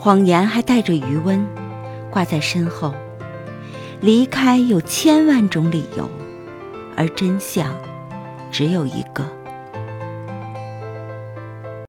谎言还带着余温挂在身后离开有千万种理由而真相只有一个。